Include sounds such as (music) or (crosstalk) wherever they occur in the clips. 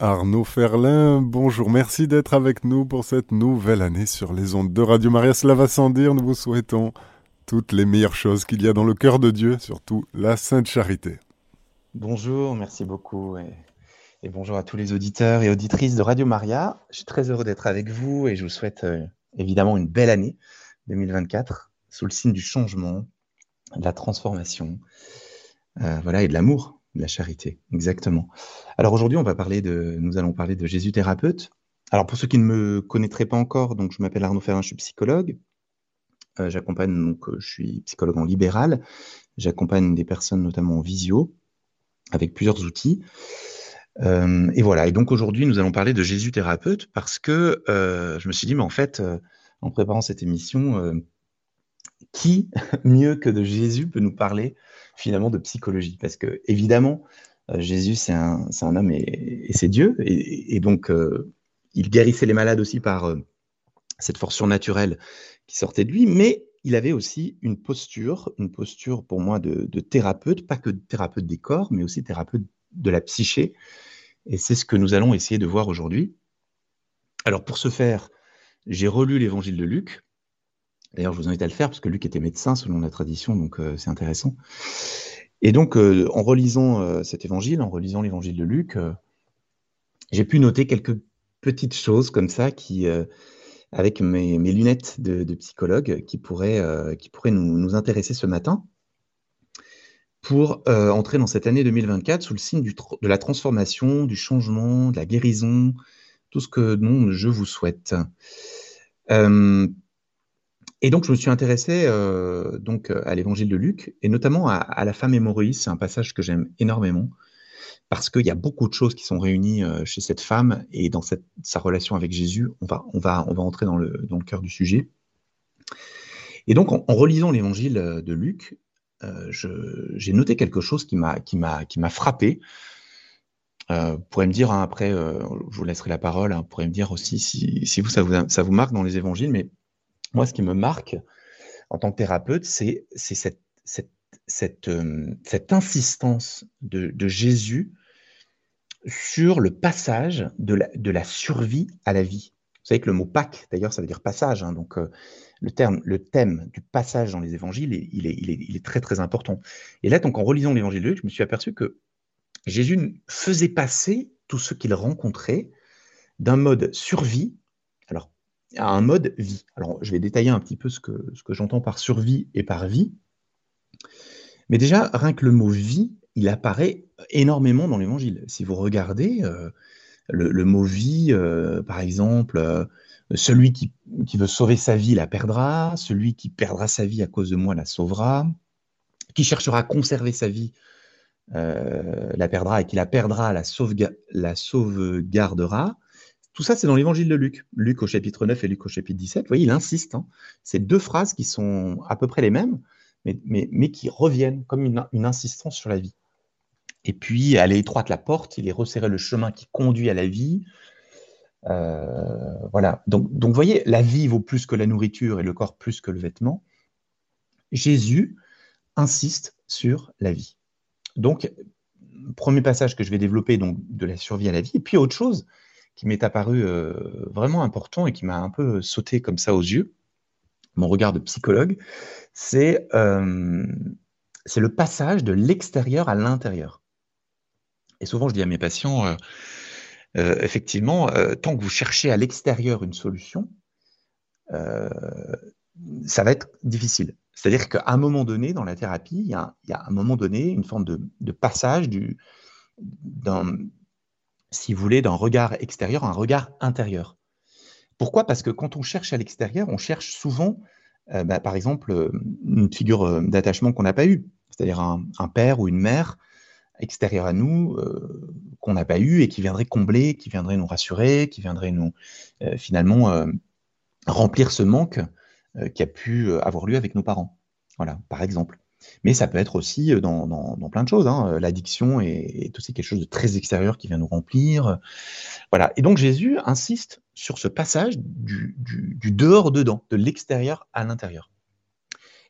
Arnaud Ferlin, bonjour, merci d'être avec nous pour cette nouvelle année sur les ondes de Radio Maria. Cela va sans dire, nous vous souhaitons toutes les meilleures choses qu'il y a dans le cœur de Dieu, surtout la Sainte Charité. Bonjour, merci beaucoup et, bonjour à tous les auditeurs et auditrices de Radio Maria. Je suis très heureux d'être avec vous et je vous souhaite euh, évidemment une belle année 2024 sous le signe du changement, de la transformation, euh, voilà, et de l'amour la charité, exactement. Alors aujourd'hui, on va parler de, nous allons parler de Jésus thérapeute. Alors pour ceux qui ne me connaîtraient pas encore, donc je m'appelle Arnaud Ferrin, je suis psychologue. Euh, j'accompagne donc, euh, je suis psychologue en libéral. J'accompagne des personnes notamment en visio avec plusieurs outils. Euh, et voilà. Et donc aujourd'hui, nous allons parler de Jésus thérapeute parce que je me suis dit, mais en fait, en préparant cette émission, qui (laughs) mieux que de Jésus peut nous parler finalement de psychologie. Parce que, évidemment, euh, Jésus, c'est un, homme et, c'est Dieu. Et, donc, euh, il guérissait les malades aussi par euh, cette force surnaturelle qui sortait de lui. Mais il avait aussi une posture, une posture pour moi de, de thérapeute, pas que de thérapeute des corps, mais aussi thérapeute de la psyché. Et c'est ce que nous allons essayer de voir aujourd'hui. Alors, pour ce faire, j'ai relu l'évangile de Luc, D'ailleurs, je vous invite à le faire parce que Luc était médecin selon la tradition, donc euh, c'est intéressant. Et donc, euh, en relisant euh, cet évangile, en relisant l'évangile de Luc, j'ai pu noter quelques petites choses comme ça qui, avec mes, lunettes de, psychologue, qui pourraient, qui pourraient nous, intéresser ce matin pour entrer dans cette année 2024 sous le signe de la transformation, du changement, de la guérison, tout ce que je vous souhaite. Et donc, je me suis intéressé euh, donc à l'évangile de Luc, et notamment à, la femme hémorroïde. C'est un passage que j'aime énormément, parce qu'il y a beaucoup de choses qui sont réunies euh, chez cette femme, et dans cette, sa relation avec Jésus, on va, on va, on va entrer dans le, dans le cœur du sujet. Et donc, en, relisant l'évangile de Luc, euh, j'ai noté quelque chose qui m'a frappé. Euh, vous pourrez me dire, hein, après, je vous laisserai la parole, hein, vous pourrez me dire aussi si, si vous, ça vous, ça vous marque dans les évangiles, mais moi, ce qui me marque en tant que thérapeute, c'est euh, cette, insistance de, Jésus sur le passage de la, survie à la vie. Vous savez que le mot Pâques, d'ailleurs, ça veut dire passage. Hein, donc, euh, le, thème du passage dans les évangiles, il est très, très important. Et là, donc, en relisant l'évangile de Luc, je me suis aperçu que Jésus faisait passer tout ce qu'il rencontrait d'un mode survie à un mode vie. Alors, je vais détailler un petit peu ce que, ce que j'entends par survie et par vie. Mais déjà, rien que le mot vie, il apparaît énormément dans l'évangile. Si vous regardez euh, le, mot vie, euh, par exemple, euh, celui qui, qui, veut sauver sa vie la perdra, celui qui perdra sa vie à cause de moi la sauvera, qui cherchera à conserver sa vie la perdra et qui la perdra la, la sauvegardera. Tout ça, c'est dans l'évangile de Luc. Luc au chapitre 9 et Luc au chapitre 17. Vous voyez, il insiste. Hein. C'est deux phrases qui sont à peu près les mêmes, mais, qui reviennent comme une, insistance sur la vie. Et puis, elle est étroite la porte, il est resserré le chemin qui conduit à la vie. Euh, voilà. Donc, donc, vous voyez, la vie vaut plus que la nourriture et le corps plus que le vêtement. Jésus insiste sur la vie. Donc, premier passage que je vais développer, donc de la survie à la vie. Et puis, autre chose, qui m'est apparu euh, vraiment important et qui m'a un peu sauté comme ça aux yeux, mon regard de psychologue, c'est euh, le passage de l'extérieur à l'intérieur. Et souvent, je dis à mes patients, euh, effectivement, tant que vous cherchez à l'extérieur une solution, ça va être difficile. C'est-à-dire qu'à un moment donné, dans la thérapie, il y, a, a un moment donné une forme de, de passage d'un si vous voulez, d'un regard extérieur un regard intérieur. Pourquoi? Parce que quand on cherche à l'extérieur, on cherche souvent, euh, bah, par exemple, euh, une figure euh, d'attachement qu'on n'a pas eue, c'est-à-dire un, père ou une mère extérieur à nous qu'on n'a pas eu et qui viendrait combler, qui viendrait nous rassurer, qui viendrait nous finalement remplir ce manque qui a pu avoir lieu avec nos parents. Voilà, par exemple. Mais ça peut être aussi euh, dans, plein de choses. Hein. Euh, l'addiction est, aussi quelque chose de très extérieur qui vient nous remplir. Voilà. Et donc Jésus insiste sur ce passage du, dehors-dedans, de l'extérieur à l'intérieur.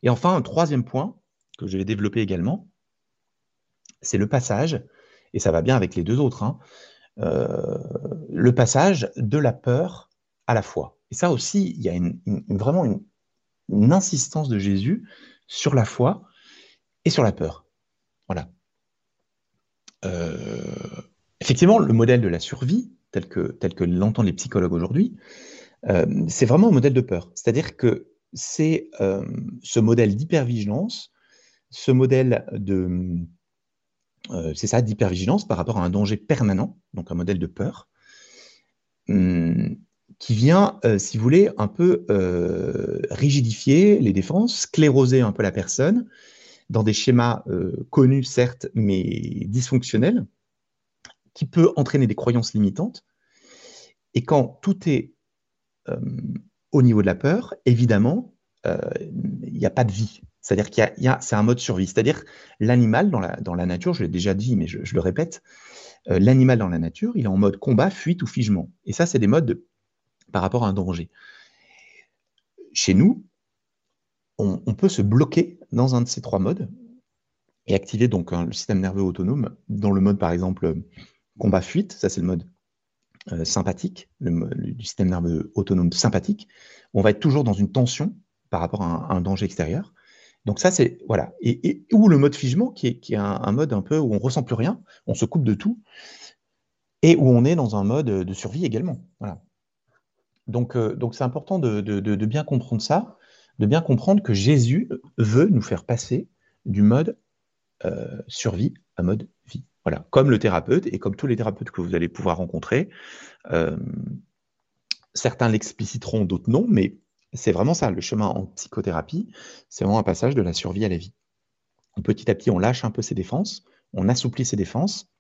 Et enfin, un troisième point que je vais développer également, c'est le passage, et ça va bien avec les deux autres, hein, le passage de la peur à la foi. Et ça aussi, il y a vraiment une, insistance de Jésus sur la foi et sur la peur. Voilà. effectivement, le modèle de la survie, tel que, tel que l'entendent les psychologues aujourd'hui, c'est vraiment un modèle de peur. C'est-à-dire que c'est ce modèle d'hypervigilance, ce modèle de, euh, c'est ça, d'hypervigilance par rapport à un danger permanent, donc un modèle de peur, hum, qui vient, euh, si vous voulez, un peu euh, rigidifier les défenses, scléroser un peu la personne dans des schémas connus, certes, mais dysfonctionnels, qui peut entraîner des croyances limitantes. Et quand tout est au niveau de la peur, évidemment, il n'y a pas de vie. C'est-à-dire qu'il y a, c'est un mode survie. C'est-à-dire l'animal dans la, dans la nature, je l'ai déjà dit, mais je, le répète, euh, l'animal dans la nature, il est en mode combat, fuite ou figement. Et ça, c'est des modes par rapport à un danger. Chez nous, on, peut se bloquer dans un de ces trois modes et activer donc le système nerveux autonome dans le mode, par exemple, combat-fuite. Ça, c'est le mode euh, sympathique, le, du système nerveux autonome sympathique. On va être toujours dans une tension par rapport à un danger extérieur. Donc ça, c'est voilà. Et, ou le mode figement, qui est, un, mode un peu où on ressent plus rien, on se coupe de tout, et où on est dans un mode de survie également. Voilà. Donc, euh, donc c'est important de, bien comprendre ça, de bien comprendre que Jésus veut nous faire passer du mode euh, survie à mode vie. Voilà, comme le thérapeute et comme tous les thérapeutes que vous allez pouvoir rencontrer. Euh, certains l'expliciteront, d'autres non, mais c'est vraiment ça, le chemin en psychothérapie, c'est vraiment un passage de la survie à la vie. Petit à petit, on lâche un peu ses défenses, on assouplit ses défenses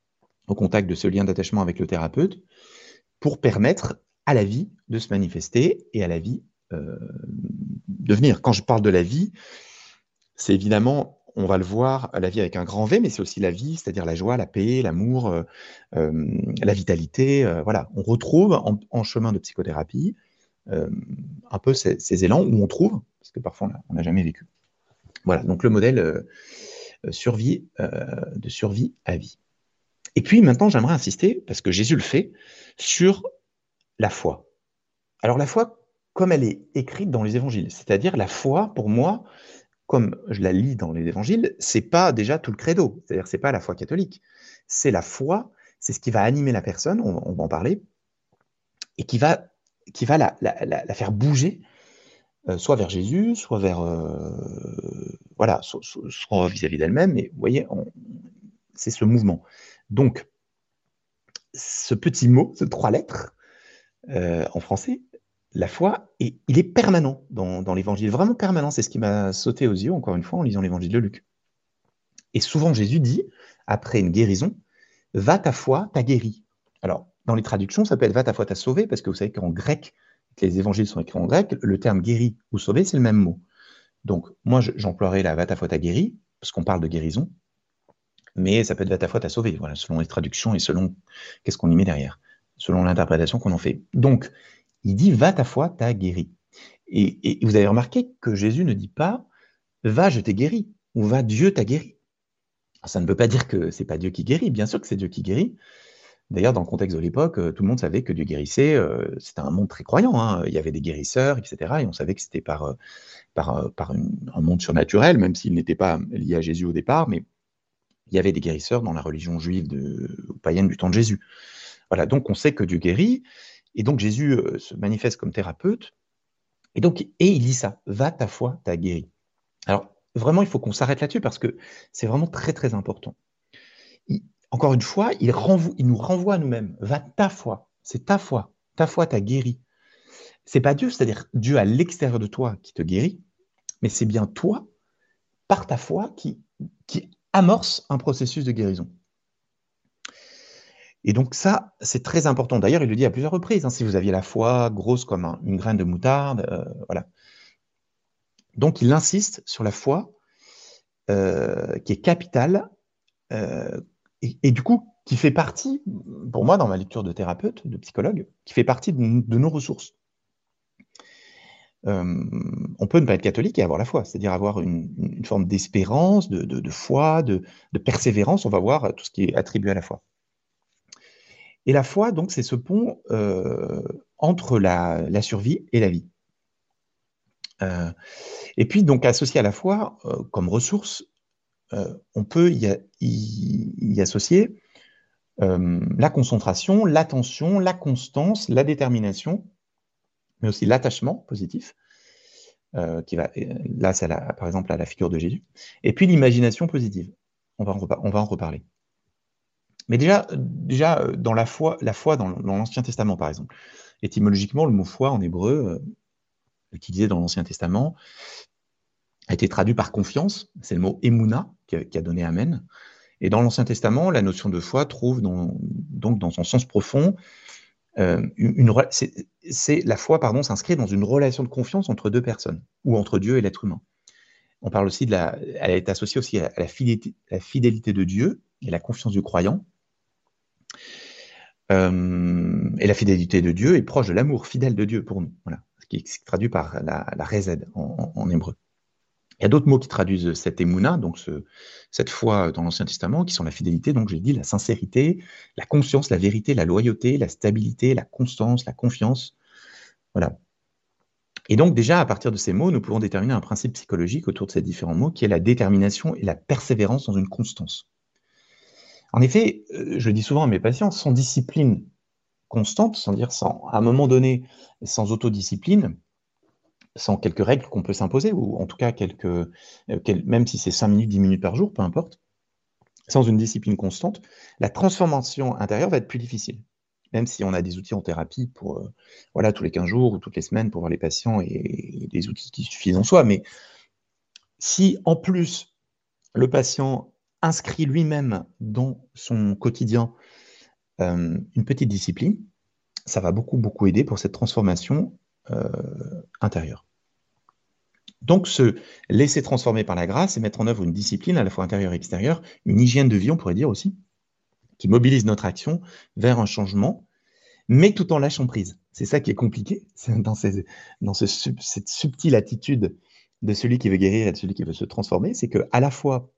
au contact de ce lien d'attachement avec le thérapeute pour permettre à la vie de se manifester et à la vie euh, de venir. Quand je parle de la vie, c'est évidemment, on va le voir, la vie avec un grand V, mais c'est aussi la vie, c'est-à-dire la joie, la paix, l'amour, euh, euh, la vitalité. voilà, on retrouve en chemin de psychothérapie un peu ces, élans où on trouve, parce que parfois on n'a jamais vécu. Voilà, donc le modèle survie, de survie à vie. Et puis maintenant, j'aimerais insister, parce que Jésus le fait, sur la foi. Alors la foi, comme elle est écrite dans les évangiles, c'est-à-dire la foi, pour moi, comme je la lis dans les évangiles, c'est pas déjà tout le credo, c'est-à-dire c'est pas la foi catholique, c'est la foi, c'est ce qui va animer la personne, on, va en parler, et qui va qui va la, faire bouger, euh, soit vers Jésus, soit vers euh, voilà, soit vis-à-vis d'elle-même. Mais vous voyez, c'est ce mouvement. Donc, ce petit mot, ce trois lettres euh, en français, la foi, et il est permanent dans, l'évangile, vraiment permanent. C'est ce qui m'a sauté aux yeux, encore une fois, en lisant l'évangile de Luc. Et souvent, Jésus dit, après une guérison, va ta foi, t'a guéri. Alors, dans les traductions, ça peut être va ta foi t'a sauvé, parce que vous savez qu'en grec, les évangiles sont écrits en grec, le terme guéri ou sauvé, c'est le même mot. Donc, moi, j'emploierais la va ta foi t'a guéri, parce qu'on parle de guérison, mais ça peut être va ta foi t'a sauvé, voilà, selon les traductions et selon qu'est-ce qu'on y met derrière, selon l'interprétation qu'on en fait. Donc, il dit va ta foi t'a guéri. Et, vous avez remarqué que Jésus ne dit pas va, je t'ai guéri, ou va, Dieu t'a guéri. Ça ne veut pas dire que c'est pas Dieu qui guérit, bien sûr que c'est Dieu qui guérit, D'ailleurs, dans le contexte de l'époque, euh, tout le monde savait que Dieu guérissait. Euh, c'était un monde très croyant. Hein. Il y avait des guérisseurs, etc. Et on savait que c'était par, euh, par, par un monde surnaturel, même s'il n'était pas lié à Jésus au départ. Mais il y avait des guérisseurs dans la religion juive de, païenne du temps de Jésus. Voilà, donc on sait que Dieu guérit. Et donc Jésus se manifeste comme thérapeute. Et donc, et il dit ça va ta foi, t'a guéri. Alors, vraiment, il faut qu'on s'arrête là-dessus parce que c'est vraiment très, très important encore une fois, il, nous renvoie à nous-mêmes. Va ta foi, c'est ta foi. Ta foi t'a guéri. C'est pas Dieu, c'est-à-dire Dieu à l'extérieur de toi qui te guérit, mais c'est bien toi, par ta foi, qui, qui amorce un processus de guérison. Et donc ça, c'est très important. D'ailleurs, il le dit à plusieurs reprises. Hein, si vous aviez la foi grosse comme une graine de moutarde, euh, voilà. Donc il insiste sur la foi euh, qui est capitale euh, et, du coup, qui fait partie, pour moi, dans ma lecture de thérapeute, de psychologue, qui fait partie de, nos ressources. On peut ne pas être catholique et avoir la foi, c'est-à-dire avoir une, forme d'espérance, de, foi, de, persévérance. On va voir tout ce qui est attribué à la foi. Et la foi, donc, c'est ce pont euh, entre la, survie et la vie. Euh, et puis, donc, associé à la foi, euh, comme ressource, on peut y, associer la concentration, l'attention, la constance, la détermination, mais aussi l'attachement positif, qui va, là, c'est par exemple à la figure de Jésus, et puis l'imagination positive. On va on va en reparler. Mais déjà, déjà euh, dans la foi, la foi dans, l'Ancien Testament, par exemple, étymologiquement, le mot foi en hébreu, euh, utilisé dans l'Ancien Testament, a été traduit par confiance. C'est le mot emuna qui a, donné Amen. Et dans l'Ancien Testament, la notion de foi trouve donc dans son sens profond euh, une, c'est la foi pardon s'inscrit dans une relation de confiance entre deux personnes ou entre Dieu et l'être humain. On parle aussi de la, elle est associée aussi à la fidélité, la fidélité de Dieu et la confiance du croyant. Euh, et la fidélité de Dieu est proche de l'amour fidèle de Dieu pour nous. Voilà, ce qui est traduit par la, la en, hébreu. Il y a d'autres mots qui traduisent cette émouna, donc cette foi dans l'Ancien Testament, qui sont la fidélité, donc j'ai dit la sincérité, la conscience, la vérité, la loyauté, la stabilité, la constance, la confiance. Voilà. Et donc déjà, à partir de ces mots, nous pouvons déterminer un principe psychologique autour de ces différents mots, qui est la détermination et la persévérance dans une constance. En effet, euh, je dis souvent à mes patients, sans discipline constante, sans dire sans, à un moment donné, sans autodiscipline, sans quelques règles qu'on peut s'imposer, ou en tout cas quelques, euh, même si c'est 5 minutes, 10 minutes par jour, peu importe, sans une discipline constante, la transformation intérieure va être plus difficile. Même si on a des outils en thérapie pour, euh, voilà, tous les 15 jours ou toutes les semaines pour voir les patients et des outils qui suffisent en soi. Mais si en plus le patient inscrit lui-même dans son quotidien euh, une petite discipline, ça va beaucoup, beaucoup aider pour cette transformation euh, intérieure. Donc, se laisser transformer par la grâce et mettre en œuvre une discipline à la fois intérieure et extérieure, une hygiène de vie, on pourrait dire aussi, qui mobilise notre action vers un changement, mais tout en lâchant prise. C'est ça qui est compliqué, (laughs) dans, dans cette subtile attitude de celui qui veut guérir et de celui qui veut se transformer, c'est que à la fois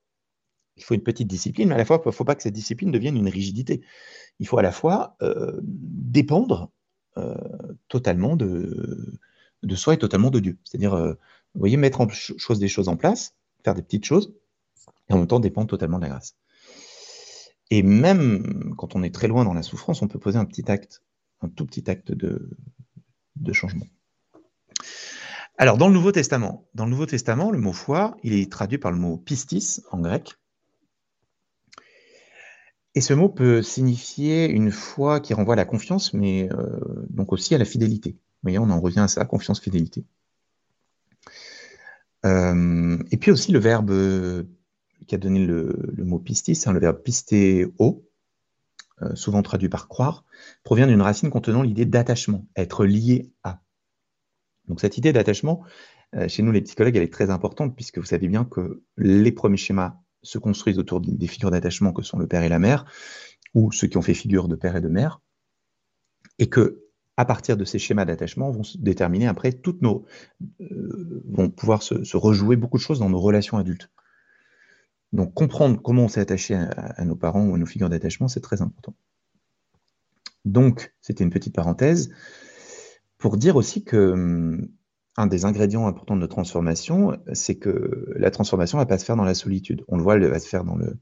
il faut une petite discipline, mais à la fois, il ne faut pas que cette discipline devienne une rigidité. Il faut à la fois euh, dépendre euh, totalement de, soi et totalement de Dieu. C'est-à-dire, euh, vous voyez, mettre des choses en place, faire des petites choses, et en même temps dépendre totalement de la grâce. Et même quand on est très loin dans la souffrance, on peut poser un petit acte, un tout petit acte de, de changement. Alors, dans le Nouveau Testament, dans le Nouveau Testament, le mot foi, il est traduit par le mot pistis en grec, et ce mot peut signifier une foi qui renvoie à la confiance, mais euh, donc aussi à la fidélité. Vous voyez, on en revient à ça, confiance-fidélité. Euh, et puis aussi le verbe qui a donné le, mot pistis, hein, le verbe pistéo, euh, souvent traduit par croire, provient d'une racine contenant l'idée d'attachement, être lié à. Donc cette idée d'attachement, chez nous les psychologues, elle est très importante puisque vous savez bien que les premiers schémas se construisent autour des figures d'attachement que sont le père et la mère, ou ceux qui ont fait figure de père et de mère, et que à partir de ces schémas d'attachement vont se déterminer après toutes nos euh, vont pouvoir se, rejouer beaucoup de choses dans nos relations adultes. Donc comprendre comment on s'est attaché à, nos parents ou à nos figures d'attachement, c'est très important. Donc, c'était une petite parenthèse pour dire aussi que hum, un des ingrédients importants de notre transformation, c'est que la transformation ne va pas se faire dans la solitude. On le voit, elle va se faire dans le,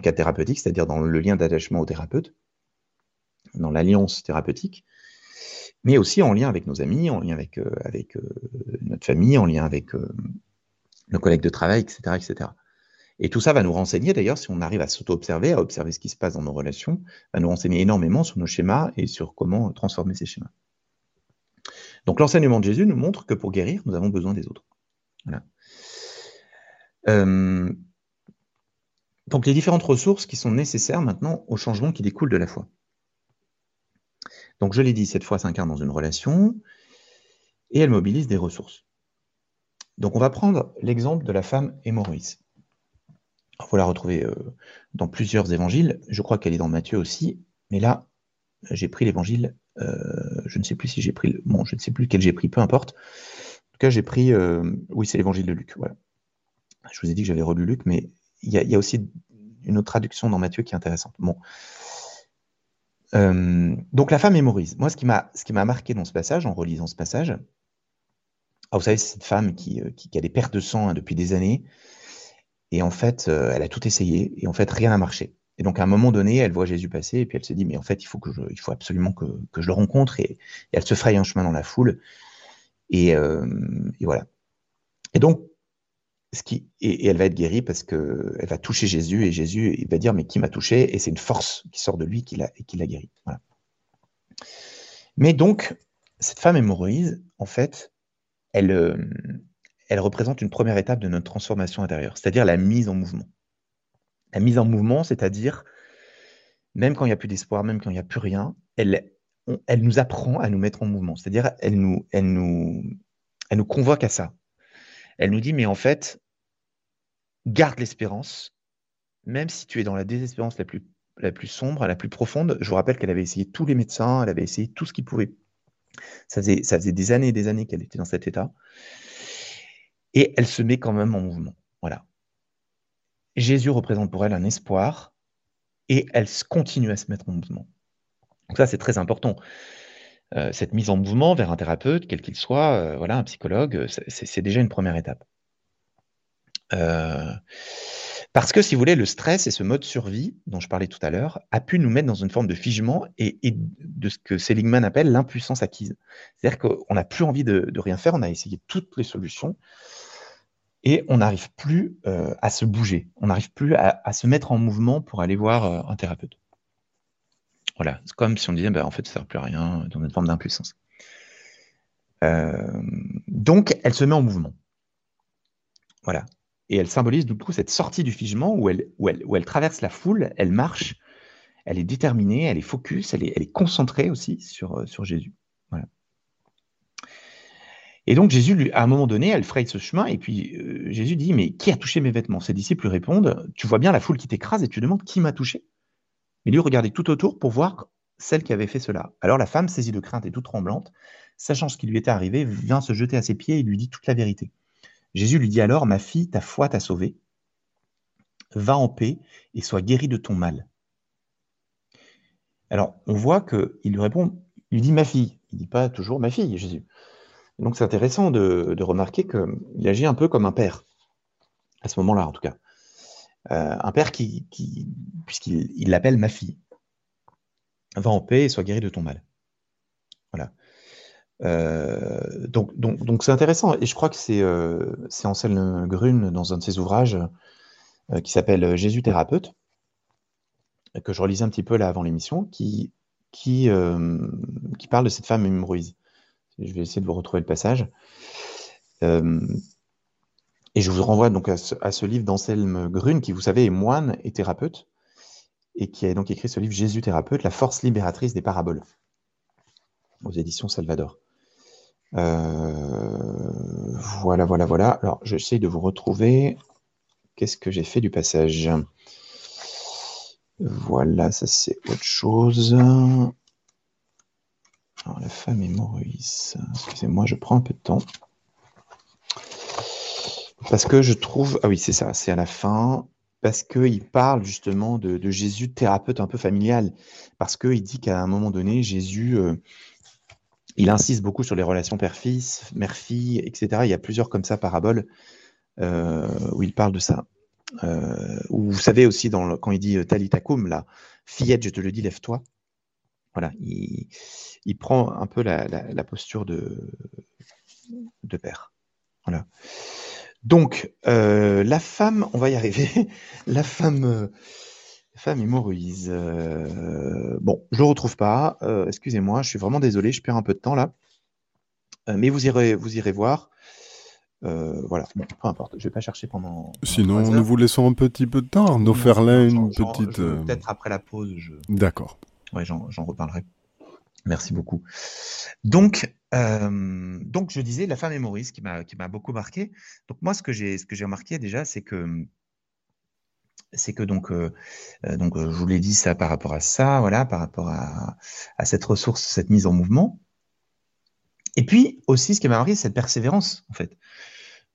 cas thérapeutique, c'est-à-dire dans le lien d'attachement au thérapeute, dans l'alliance thérapeutique, mais aussi en lien avec nos amis, en lien avec, euh, euh, notre famille, en lien avec euh, nos collègues de travail, etc., etc. Et tout ça va nous renseigner, d'ailleurs, si on arrive à s'auto-observer, à observer ce qui se passe dans nos relations, va nous renseigner énormément sur nos schémas et sur comment transformer ces schémas. Donc l'enseignement de Jésus nous montre que pour guérir, nous avons besoin des autres. Euh, donc les différentes ressources qui sont nécessaires maintenant au changement qui découle de la foi. Donc je l'ai dit, cette foi s'incarne dans une relation et elle mobilise des ressources. Donc on va prendre l'exemple de la femme hémorroïs. Il faut la retrouver euh, dans plusieurs évangiles. Je crois qu'elle est dans Matthieu aussi, mais là, j'ai pris l'évangile je ne sais plus si j'ai pris, je ne sais plus lequel j'ai pris, peu importe. En tout cas, j'ai pris, euh, oui, c'est l'évangile de Luc. Voilà. Je vous ai dit que j'avais relu Luc, mais il y, a aussi une autre traduction dans Matthieu qui est intéressante. Bon. Euh, donc la femme mémorise. Moi, ce qui m'a marqué dans ce passage, en relisant ce passage, ah, vous savez, c'est cette femme qui, euh, qui, a des pertes de sang hein, depuis des années, et en fait, euh, elle a tout essayé, et en fait, rien n'a marché. Et donc, à un moment donné, elle voit Jésus passer, et puis elle se dit, mais en fait, il faut absolument que, je le rencontre, et, elle se fraye un chemin dans la foule, et, et voilà. Et donc, ce qui, et, elle va être guérie parce que elle va toucher Jésus et Jésus il va dire mais qui m'a touché? Et c'est une force qui sort de lui qui l'a qui l'a guéri. Voilà. Mais donc cette femme hémorroïde, en fait, elle, euh, elle représente une première étape de notre transformation intérieure, c'est-à-dire la mise en mouvement. La mise en mouvement, c'est-à-dire même quand il n'y a plus d'espoir, même quand il n'y a plus rien, elle, nous apprend à nous mettre en mouvement. C'est-à-dire elle nous, convoque à ça. Elle nous dit mais en fait, garde l'espérance, même si tu es dans la désespérance la plus, la plus sombre, la plus profonde. Je vous rappelle qu'elle avait essayé tous les médecins, elle avait essayé tout ce qu'il pouvait. Ça faisait, ça faisait des années et des années qu'elle était dans cet état. Et elle se met quand même en mouvement. Voilà. Jésus représente pour elle un espoir et elle continue à se mettre en mouvement. Donc ça, c'est très important. Euh, cette mise en mouvement vers un thérapeute, quel qu'il soit, euh, voilà, un psychologue, c'est déjà une première étape. Euh, parce que, si vous voulez, le stress et ce mode survie dont je parlais tout à l'heure a pu nous mettre dans une forme de figement et, de ce que Seligman appelle l'impuissance acquise. C'est-à-dire qu'on n'a plus envie de, rien faire, on a essayé toutes les solutions et on n'arrive plus euh, à se bouger, on n'arrive plus à, se mettre en mouvement pour aller voir euh, un thérapeute. Voilà, c'est comme si on disait, bah, en fait, ça ne sert plus à rien dans une forme d'impuissance. donc, elle se met en mouvement. Voilà. Et elle symbolise du coup cette sortie du figement où elle, traverse la foule, elle marche, elle est déterminée, elle est focus, elle est, concentrée aussi sur, euh, sur Jésus. Voilà. Et donc Jésus, à un moment donné, elle fraye ce chemin, et puis euh, Jésus dit, mais qui a touché mes vêtements? Ses disciples répondent, tu vois bien la foule qui t'écrase et tu demandes qui m'a touché? Mais lui regardait tout autour pour voir celle qui avait fait cela. Alors la femme, saisie de crainte et toute tremblante, sachant ce qui lui était arrivé, vient se jeter à ses pieds et lui dit toute la vérité. Jésus lui dit alors, Ma fille, ta foi t'a sauvée. Va en paix et sois guérie de ton mal. Alors, on voit qu'il lui répond, il lui dit ma fille. Il ne dit pas toujours ma fille, Jésus. Donc, c'est intéressant de, remarquer qu'il agit un peu comme un père, à ce moment-là, en tout cas. Euh, un père qui, qui puisqu'il l'appelle ma fille. Va en paix et sois guérie de ton mal. Voilà. Euh, donc, c'est intéressant. Et je crois que c'est euh, Anselme Grune, dans un de ses ouvrages, euh, qui s'appelle Jésus thérapeute, que je relisais un petit peu là avant l'émission, qui, qui, qui parle de cette femme hémorroïde. Je vais essayer de vous retrouver le passage. et je vous renvoie donc à ce, à ce livre d'Anselme Grune, qui, vous savez, est moine et thérapeute, et qui a donc écrit ce livre Jésus thérapeute, la force libératrice des paraboles, aux éditions Salvador. Euh, voilà, voilà, voilà. Alors, j'essaie de vous retrouver. Qu'est-ce que j'ai fait du passage? Voilà, ça c'est autre chose. La femme est Maurice. Excusez-moi, je prends un peu de temps. Parce que je trouve. Ah oui, c'est ça, c'est à la fin. Parce qu'il parle justement de, Jésus, thérapeute un peu familial. Parce qu'il dit qu'à un moment donné, Jésus. Euh, il insiste beaucoup sur les relations père-fils, mère-fille, etc. Il y a plusieurs comme ça paraboles euh, où il parle de ça. Euh, vous savez aussi quand il dit talitakum, là, fillette, je te le dis, lève-toi. Voilà, il, prend un peu la, posture de, de père. Voilà. Donc, la femme, on va y arriver. (laughs) la femme Femme hémorroïse. Euh, bon, je ne le retrouve pas. Euh, excusez-moi, je suis vraiment désolé, je perds un peu de temps là. Euh, mais vous irez, vous irez voir. voilà, bon, peu importe, je ne vais pas chercher pendant. Sinon, nous vous laissons un petit peu de temps. Nous faire là une petite. Peut-être après la pause. Je... D'accord. Oui, j'en reparlerai. Merci beaucoup. Donc, donc, je disais la femme hémorroïse qui m'a beaucoup marqué. Donc, moi, ce que j'ai remarqué déjà, c'est que c'est que donc, euh, euh, donc euh, je vous l'ai dit ça par rapport à ça, voilà, par rapport à, cette ressource, cette mise en mouvement. Et puis aussi, ce qui m'a marqué, c'est cette persévérance, en fait,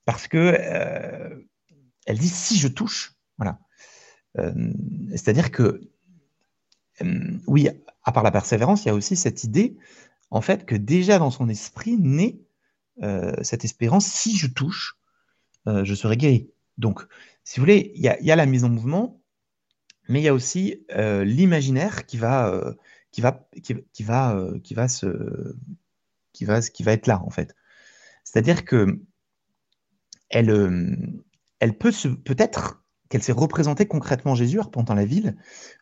parce que elle dit si je touche, voilà. C'est-à-dire que oui, à part la persévérance, il y a aussi cette idée, en fait, que déjà dans son esprit naît cette espérance, si je touche, je serai guéri. Donc, si vous voulez, il y, a, la mise en mouvement, mais il y a aussi l'imaginaire qui va, qui va, qui, va, qui va se, qui va, qui va être là en fait. C'est-à-dire que elle, elle peut peut-être qu'elle s'est représentée concrètement Jésus arpentant la ville,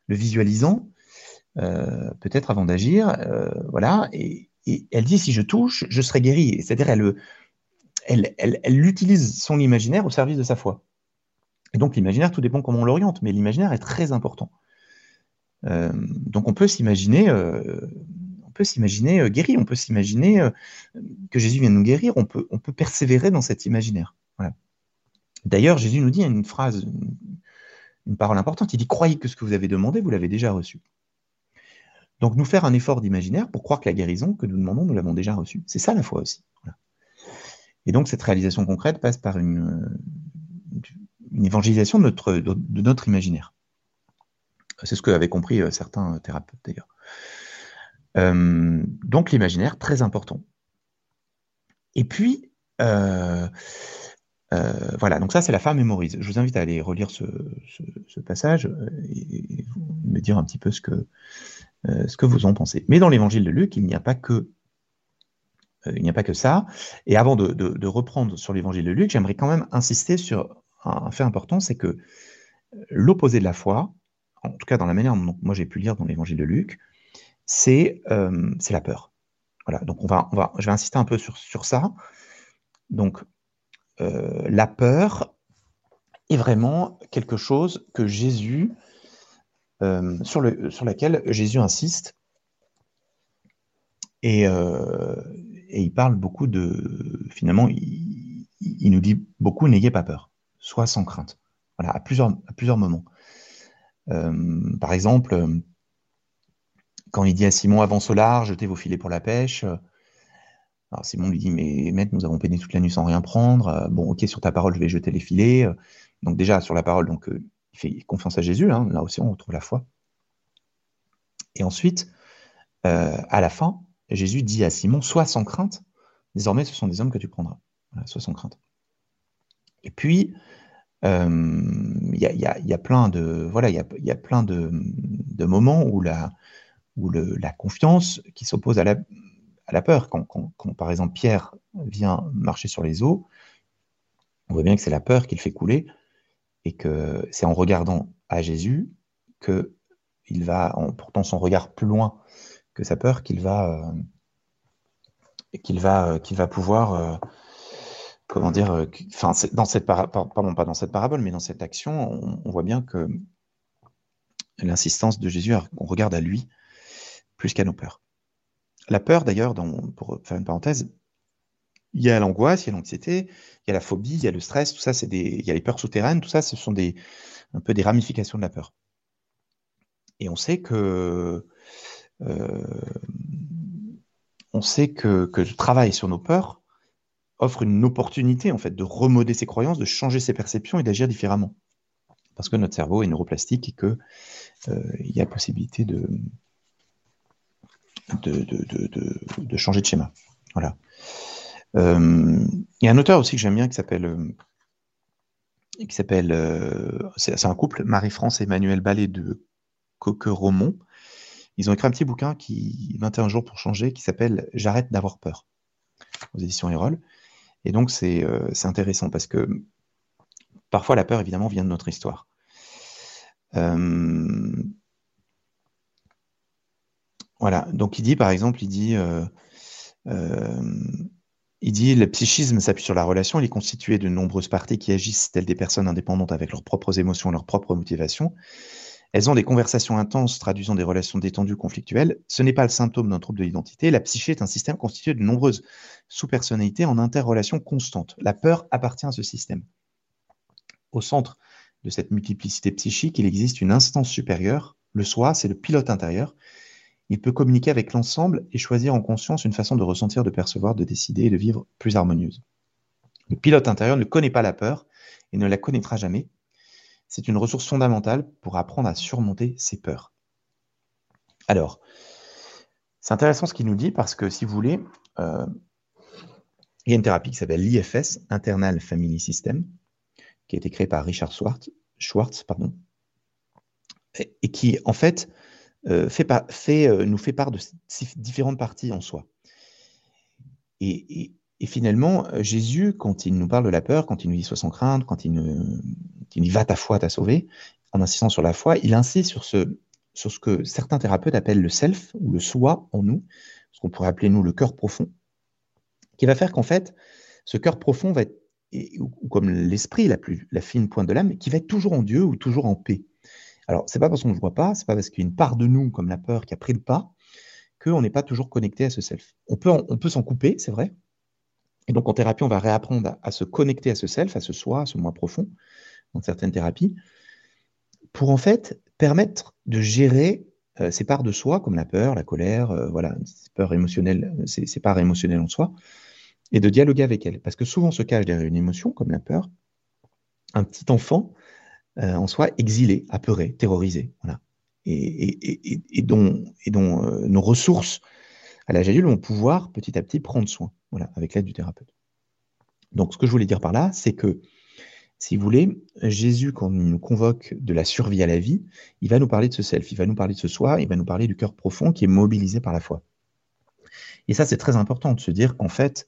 le visualisant, euh, peut-être avant d'agir, euh, voilà, et, elle dit si je touche, je serai guéri. C'est-à-dire elle, utilise son imaginaire au service de sa foi. Et donc l'imaginaire, tout dépend comment on l'oriente, mais l'imaginaire est très important. Euh, donc on peut s'imaginer, on peut s'imaginer guéri, on peut s'imaginer que Jésus vient nous guérir, on peut, persévérer dans cet imaginaire. D'ailleurs, Jésus nous dit une phrase, une, parole importante. Il dit Croyez que ce que vous avez demandé, vous l'avez déjà reçu. Donc, nous faire un effort d'imaginaire pour croire que la guérison que nous demandons, nous l'avons déjà reçue. C'est ça la foi aussi. Et donc, cette réalisation concrète passe par une, évangélisation de notre, imaginaire. C'est ce que avaient compris euh, certains thérapeutes d'ailleurs. Euh, donc, l'imaginaire, très important. Et puis, euh, euh, voilà, donc ça c'est la femme mémorise. Je vous invite à aller relire ce, passage euh, et, me dire un petit peu ce que, euh, ce que vous en pensez. Mais dans l'évangile de Luc, il n'y a pas que il n'y a pas que ça. Et avant de, reprendre sur l'évangile de Luc, j'aimerais quand même insister sur un fait important, c'est que l'opposé de la foi, en tout cas dans la manière dont moi j'ai pu lire dans l'évangile de Luc, c'est la peur. Voilà, donc on va, je vais insister un peu sur, ça. Donc, euh, la peur est vraiment quelque chose que Jésus, euh, sur, le, sur laquelle Jésus insiste. Et, euh, il parle beaucoup de. Finalement, il, nous dit beaucoup n'ayez pas peur, sois sans crainte. Voilà, à plusieurs, à plusieurs moments. par exemple, quand il dit à Simon avance au large, jetez vos filets pour la pêche, alors Simon lui dit, mais maître, nous avons peiné toute la nuit sans rien prendre. Euh, bon, ok, sur ta parole, je vais jeter les filets. Euh, donc déjà, sur la parole, donc, euh, fait confiance à Jésus. Hein. là aussi, on retrouve la foi. Et ensuite, à la fin, Jésus dit à Simon, sois sans crainte. Désormais, ce sont des hommes que tu prendras. sois sans crainte. Et puis, il y, a, plein de voilà, il y a, plein de, moments où la, confiance qui s'oppose à la, à la peur. Quand, par exemple Pierre vient marcher sur les eaux, on voit bien que c'est la peur qui le fait couler et que c'est en regardant à Jésus que il va, en portant son regard plus loin que sa peur, qu'il va, euh, qu'il va, euh, qu'il va pouvoir, euh, comment dire, enfin, dans cette pardon, pas dans cette parabole, mais dans cette action, on, on voit bien que l'insistance de Jésus, on regarde à lui plus qu'à nos peurs. La peur, d'ailleurs, pour faire une parenthèse, il y a l'angoisse, il y a l'anxiété, il y a la phobie, il y a le stress, tout ça, c'est des, il y a les peurs souterraines, tout ça, ce sont des, un peu des ramifications de la peur. Et on sait que, euh, on sait que, que sur nos peurs offre une opportunité, en fait, de remoder ses croyances, de changer ses perceptions et d'agir différemment. Parce que notre cerveau est neuroplastique et qu'il euh, y a possibilité de, de, changer de schéma. Voilà. Euh, il y a un auteur aussi que j'aime bien qui s'appelle euh, qui s'appelle euh, c'est un couple Marie-France et Emmanuel Ballet de Coqueromont. Ils ont écrit un petit bouquin qui 21 jours pour changer qui s'appelle J'arrête d'avoir peur aux éditions Erol. Et donc c'est intéressant parce que parfois la peur évidemment vient de notre histoire. Voilà, donc il dit par exemple, il dit, il dit le psychisme s'appuie sur la relation, il est constitué de nombreuses parties qui agissent telles des personnes indépendantes avec leurs propres émotions, leurs propres motivations. Elles ont des conversations intenses traduisant des relations détendues, conflictuelles. Ce n'est pas le symptôme d'un trouble de l'identité. La psyché est un système constitué de nombreuses sous-personnalités en interrelation constante. La peur appartient à ce système. Au centre de cette multiplicité psychique, il existe une instance supérieure. Le soi, c'est le pilote intérieur il peut communiquer avec l'ensemble et choisir en conscience une façon de ressentir, de percevoir, de décider et de vivre plus harmonieuse. Le pilote intérieur ne connaît pas la peur et ne la connaîtra jamais. C'est une ressource fondamentale pour apprendre à surmonter ses peurs. Alors, c'est intéressant ce qu'il nous dit parce que si vous voulez, euh, il y a une thérapie qui s'appelle l'IFS, Internal Family System, qui a été créée par Richard Schwartz, et, qui en fait, euh, fait, fait euh, nous fait part de différentes parties en soi. Et, finalement, Jésus, quand il nous parle de la peur, quand il nous dit sois sans crainte, quand il nous, dit va ta foi t'a sauvé, en insistant sur la foi, il insiste sur ce, sur ce que certains thérapeutes appellent le self ou le soi en nous, ce qu'on pourrait appeler nous le cœur profond, qui va faire qu'en fait, ce cœur profond va être, ou, comme l'esprit, la, plus, la fine pointe de l'âme, qui va être toujours en Dieu ou toujours en paix. Alors, c'est pas parce qu'on ne voit pas, c'est pas parce qu'il y a une part de nous, comme la peur, qui a pris le pas, qu'on n'est pas toujours connecté à ce self. On peut, on peut s'en couper, c'est vrai. Et donc, en thérapie, on va réapprendre à, se connecter à ce self, à ce soi, à ce moi profond, dans certaines thérapies, pour en fait permettre de gérer euh, ces parts de soi, comme la peur, la colère, euh, voilà, ces peurs émotionnelles, ces, parts émotionnelles en soi, et de dialoguer avec elles. Parce que souvent se cache derrière une émotion, comme la peur, un petit enfant euh, en soi exilé, apeuré, terrorisé, voilà, et, dont, et dont nos ressources à l'âge adulte vont pouvoir petit à petit prendre soin, voilà, avec l'aide du thérapeute. Donc, ce que je voulais dire par là, c'est que si vous voulez, Jésus, quand il nous convoque de la survie à la vie, il va nous parler de ce self, il va nous parler de ce soi, il va nous parler du cœur profond qui est mobilisé par la foi. Et ça, c'est très important de se dire qu'en fait,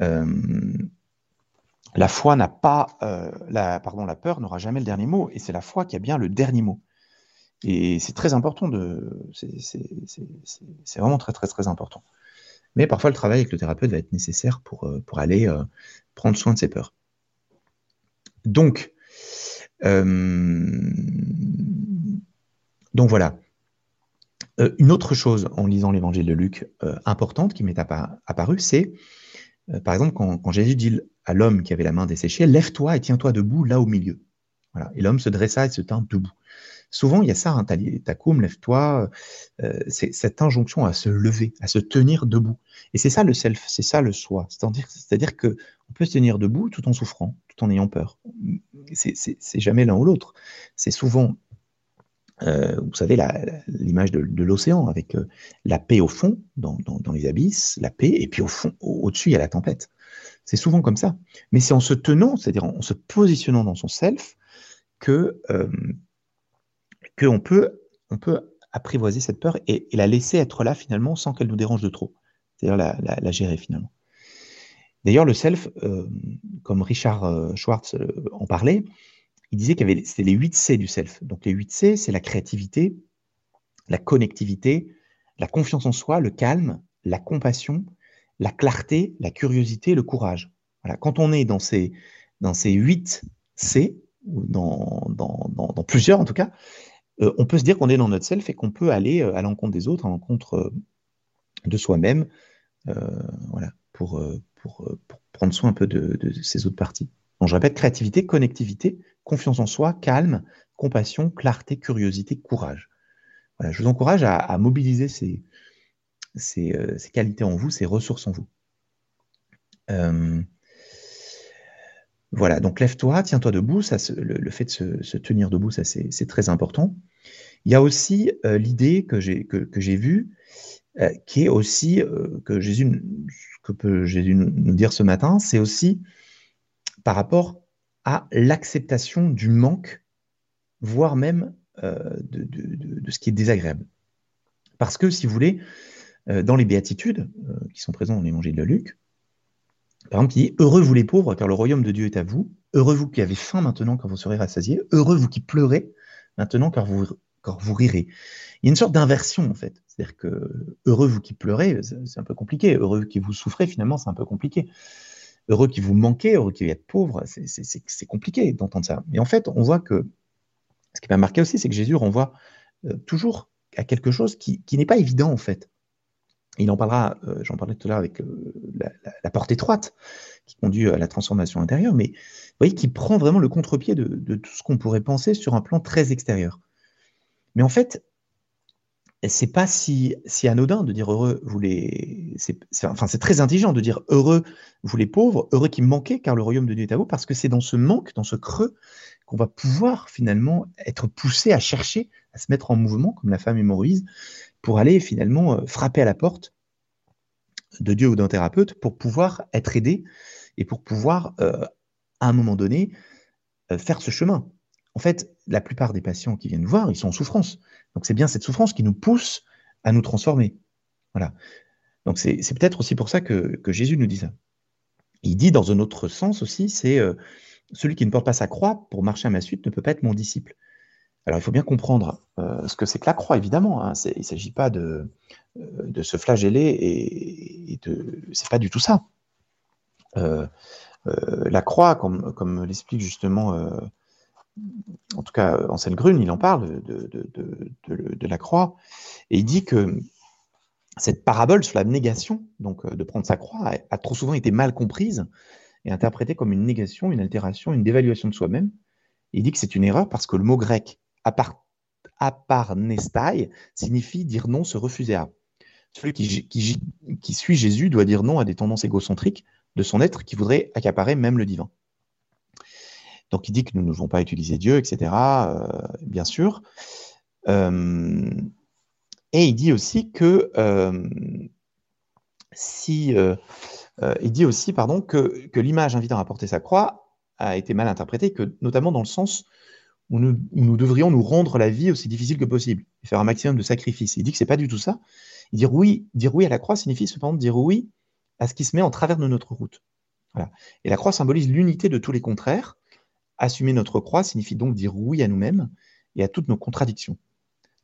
euh, la foi n'a pas, euh, la, pardon, la peur n'aura jamais le dernier mot, et c'est la foi qui a bien le dernier mot. Et c'est très important de, c'est vraiment très très très important. Mais parfois, le travail avec le thérapeute va être nécessaire pour, euh, aller prendre soin de ses peurs. Donc, euh, voilà. Euh, une autre chose en lisant l'évangile de Luc euh, importante qui m'est apparue, c'est par exemple quand, Jésus dit à l'homme qui avait la main desséchée, lève-toi et tiens-toi debout là au milieu. Voilà. Et l'homme se dressa et se tint debout. Souvent, il y a ça, hein, tacoum, lève-toi, c'est cette injonction à se lever, à se tenir debout. Et c'est ça le self, c'est ça le soi. C'est-à-dire qu'on peut se tenir debout tout en souffrant, tout en ayant peur. C'est jamais l'un ou l'autre. C'est souvent, euh, vous savez, l'image de, l'océan avec euh, la paix au fond, dans, les abysses, la paix, et puis au fond, au-dessus, il y a la tempête. C'est souvent comme ça. Mais c'est en se tenant, c'est-à-dire en se positionnant dans son self, que euh, qu'on peut, on peut apprivoiser cette peur et, la laisser être là finalement sans qu'elle nous dérange de trop. C'est-à-dire la, gérer finalement. D'ailleurs, le self, euh, comme Richard euh, Schwartz en parlait, il disait qu'il c'était les 8 C du self. Donc les 8 C, c'est la créativité, la connectivité, la confiance en soi, le calme, la compassion, la clarté, la curiosité, le courage. Voilà. Quand on est dans ces, dans ces 8 C, ou dans, dans, dans, plusieurs en tout cas, on peut se dire qu'on est dans notre self et qu'on peut aller à l'encontre des autres, à l'encontre de soi-même, voilà, pour, euh, pour, prendre soin un peu de, ces autres parties. Donc, je répète, créativité, connectivité, confiance en soi, calme, compassion, clarté, curiosité, courage. Voilà, je vous encourage à, mobiliser ces, euh, ces, qualités en vous, ces ressources en vous. Euh, voilà, donc lève-toi, tiens-toi debout. Ça, le, fait de se, tenir debout, ça c'est très important. Il y a aussi l'idée que j'ai que, vue, qui est aussi que Jésus que peut Jésus nous dire ce matin, c'est aussi par rapport à l'acceptation du manque, voire même euh, de, ce qui est désagréable. Parce que, si vous voulez, euh, dans les béatitudes euh, qui sont présentes dans l'évangile de Luc, par exemple, il dit Heureux vous les pauvres, car le royaume de Dieu est à vous. Heureux vous qui avez faim maintenant, car vous serez rassasiés. Heureux vous qui pleurez maintenant, car vous, car vous rirez. Il y a une sorte d'inversion, en fait. C'est-à-dire que heureux vous qui pleurez, c'est un peu compliqué. Heureux qui vous souffrez, finalement, c'est un peu compliqué. Heureux qui vous manquez, heureux qui êtes pauvre, c'est compliqué d'entendre ça. Mais en fait, on voit que ce qui m'a marqué aussi, c'est que Jésus renvoie euh, toujours à quelque chose qui, n'est pas évident, en fait. Il en parlera, euh, j'en parlais tout à l'heure avec euh, la, porte étroite qui conduit à la transformation intérieure, mais vous voyez, qui prend vraiment le contre-pied de, tout ce qu'on pourrait penser sur un plan très extérieur. Mais en fait, c'est pas si, anodin de dire heureux, vous les. Enfin, c'est très intelligent de dire heureux, vous les pauvres, heureux qui manquez, car le royaume de Dieu est à vous, parce que c'est dans ce manque, dans ce creux, qu'on va pouvoir finalement être poussé à chercher, à se mettre en mouvement, comme la femme hémorroïse, pour aller finalement euh, frapper à la porte de Dieu ou d'un thérapeute pour pouvoir être aidé et pour pouvoir, euh, à un moment donné, euh, faire ce chemin. En fait, la plupart des patients qui viennent nous voir, ils sont en souffrance. Donc c'est bien cette souffrance qui nous pousse à nous transformer. Voilà. Donc c'est peut-être aussi pour ça que, Jésus nous dit ça. Il dit dans un autre sens aussi, c'est celui qui ne porte pas sa croix pour marcher à ma suite ne peut pas être mon disciple. Alors il faut bien comprendre euh, ce que c'est que la croix, évidemment. Hein. Il ne s'agit pas de, euh, de, se flageller et, de. C'est pas du tout ça. Euh, la croix, comme, l'explique justement, en tout cas Anselme Grune, il en parle de, la croix, et il dit que cette parabole sur la négation, donc de prendre sa croix, a trop souvent été mal comprise et interprétée comme une négation, une altération, une dévaluation de soi-même. Il dit que c'est une erreur parce que le mot grec aparnestai signifie dire non, se refuser à. Celui qui, qui, suit Jésus doit dire non à des tendances égocentriques de son être qui voudrait accaparer même le divin. Donc il dit que nous ne devons pas utiliser Dieu, etc. Euh, bien sûr. Euh, et il dit aussi que euh, si il dit aussi pardon que, que l'image invitant à porter sa croix a été mal interprétée, que notamment dans le sens où nous, devrions nous rendre la vie aussi difficile que possible et faire un maximum de sacrifices. Il dit que c'est pas du tout ça. Dit oui, dire oui à la croix signifie cependant dire oui à ce qui se met en travers de notre route. Et la croix symbolise l'unité de tous les contraires. Assumer notre croix signifie donc dire oui à nous-mêmes et à toutes nos contradictions.